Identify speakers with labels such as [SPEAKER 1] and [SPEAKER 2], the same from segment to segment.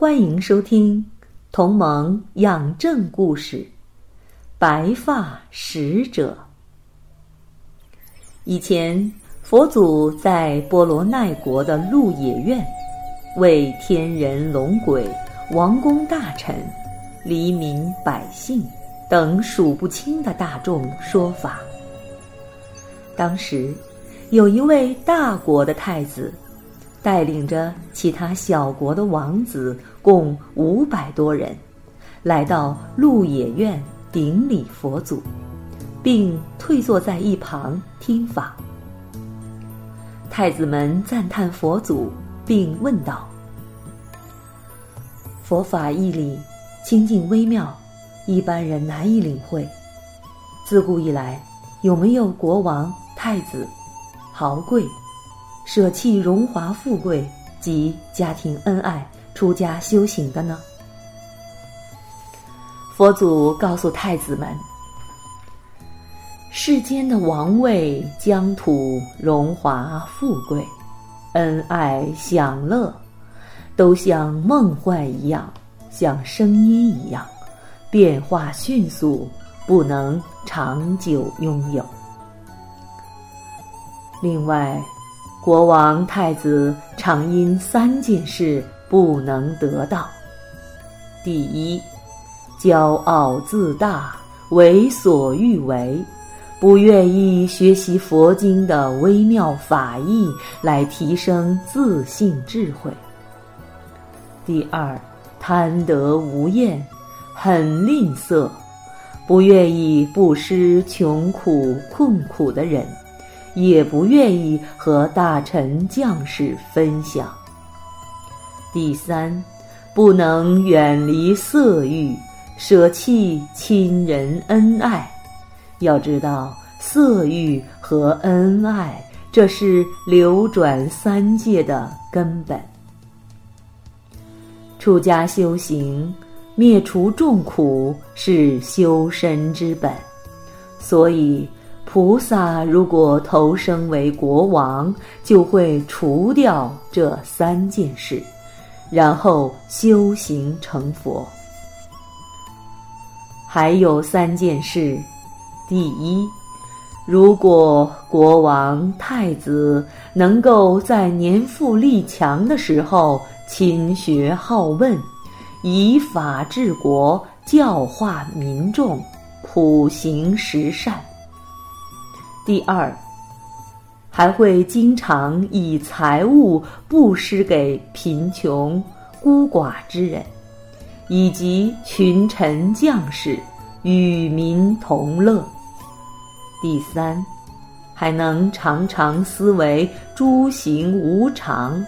[SPEAKER 1] 欢迎收听《同盟养正故事》，白发使者。以前。佛祖在波罗奈国的鹿野苑，为天人龙鬼、王公大臣、黎民百姓等数不清的大众说法。当时，有一位大国的太子，带领着其他小国的王子，共五百多人，来到鹿野苑顶礼佛祖，并退坐在一旁听法。太子们赞叹佛祖，并问道：“佛法义理清净微妙，一般人难以领会。自古以来，有没有国王、太子、豪贵舍弃荣华富贵及家庭恩爱，出家修行的呢？”佛祖告诉太子们。世间的王位、疆土、荣华富贵、恩爱享乐，都像梦幻一样，像声音一样，变化迅速，不能长久拥有。另外，国王、太子常因三件事不能得到：第一，骄傲自大，为所欲为。不愿意学习佛经的微妙法义来提升自信智慧。第二，贪得无厌，很吝啬，不愿意布施穷苦困苦的人，也不愿意和大臣将士分享。第三，不能远离色欲，舍弃亲人恩爱。要知道，色欲和恩爱，这是流转三界的根本。出家修行，灭除众苦，是修身之本。所以，菩萨如果投生为国王，就会除掉这三件事，然后修行成佛。还有三件事。第一，如果国王、太子能够在年富力强的时候勤学好问，以法治国，教化民众，普行十善；第二，还会经常以财物布施给贫穷孤寡之人，以及群臣将士，与民同乐。第三，还能常常思维诸行无常，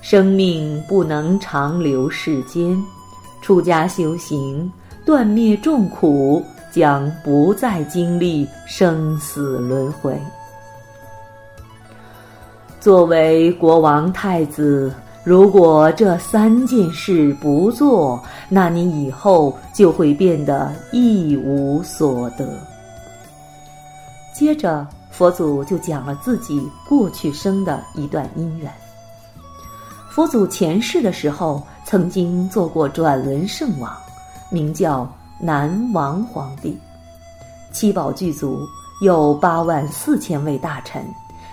[SPEAKER 1] 生命不能长留世间，出家修行，断灭众苦，将不再经历生死轮回。作为国王太子，如果这三件事不做，那你以后就会变得一无所得。接着，佛祖就讲了自己过去生的一段姻缘。佛祖前世的时候，曾经做过转轮圣王，名叫南王皇帝，七宝具足，有八万四千位大臣，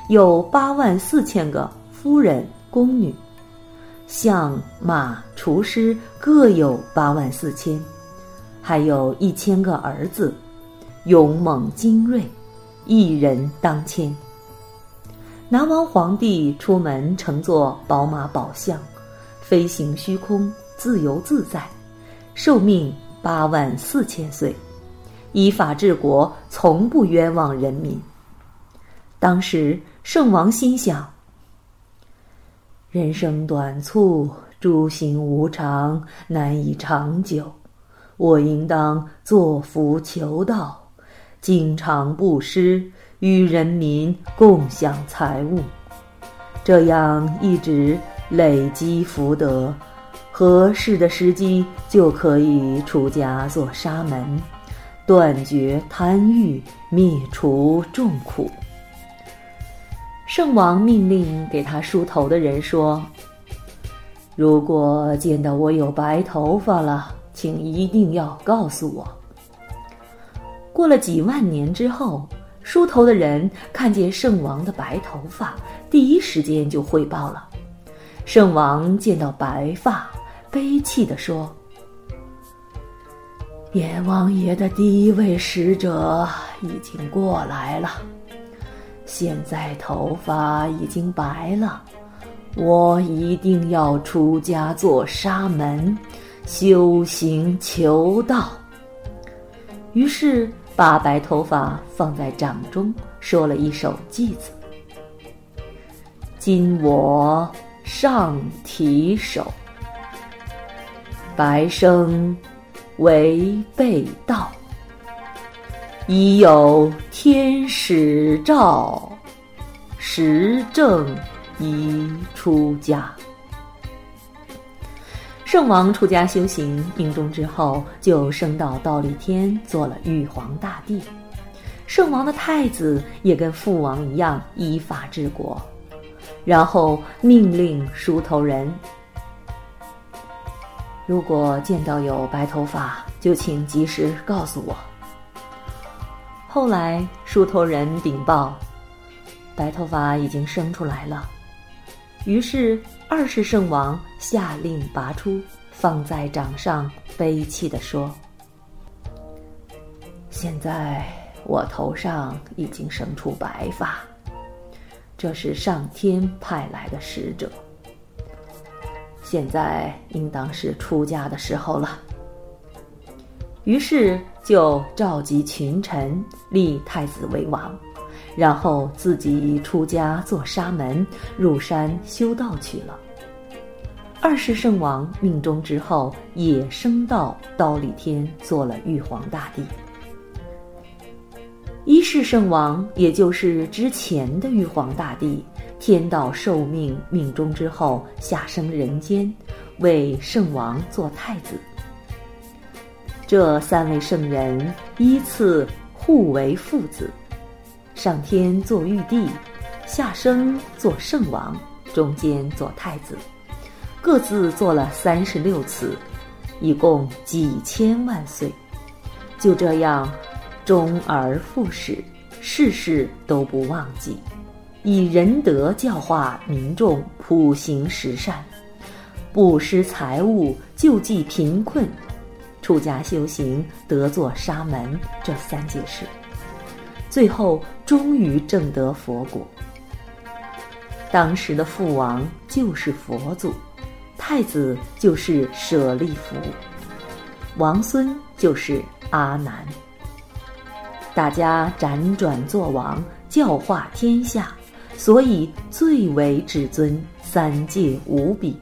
[SPEAKER 1] 有八万四千个夫人宫女，象马厨师各有八万四千，还有一千个儿子，勇猛精锐。一人当千。南王皇帝出门乘坐宝马宝象，飞行虚空，自由自在，寿命八万四千岁，依法治国，从不冤枉人民。当时圣王心想：人生短促，诸行无常，难以长久。我应当作福求道，经常布施，与人民共享财物，这样一直累积福德，合适的时机就可以出家做沙门，断绝贪欲，灭除众苦。圣王命令给他梳头的人说：“如果见到我有白头发了，请一定要告诉我。”过了几万年之后，梳头的人看见圣王的白头发，第一时间就汇报了。圣王见到白发，悲泣地说：“阎王爷的第一位使者已经过来了。”现在头发已经白了，我一定要出家做沙门，修行求道。于是把白头发放在掌中，说了一首偈子：“今我上提手，白生为被道。”已有天使照，时正宜出家。圣王出家修行，命中之后就升到道立天，做了玉皇大帝。圣王的太子也跟父王一样依法治国，然后命令梳头人：如果见到有白头发，就请及时告诉我。后来，梳头人禀报，白头发已经生出来了。于是，二世圣王下令拔出，放在掌上，悲泣地说：“现在我头上已经生出白发，这是上天派来的使者。现在应当是出家的时候了。”于是就召集群臣，立太子为王，然后自己出家做沙门，入山修道去了。二世圣王命中之后，也升到刀立天，做了玉皇大帝。一世圣王，也就是之前的玉皇大帝，天道受命，命中之后下生人间，为圣王做太子。这三位圣人依次互为父子，上天做玉帝，下生做圣王，中间做太子，各自做了三十六次，一共几千万岁。就这样，终而复始，世世都不忘记，以仁德教化民众，普行十善，布施财物，救济贫困。出家修行，得做沙门，这三件事，最后终于证得佛果。当时的父王就是佛祖，太子就是舍利弗，王孙就是阿难。大家辗转做王，教化天下，所以最为至尊，三界无比。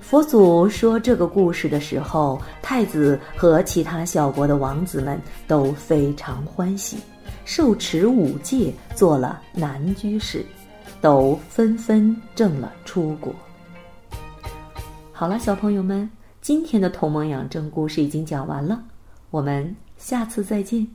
[SPEAKER 1] 佛祖说这个故事的时候，太子和其他小国的王子们都非常欢喜，受持五戒，做了男居士，都纷纷证了出国。好了，小朋友们，今天的同盟养正故事已经讲完了，我们下次再见。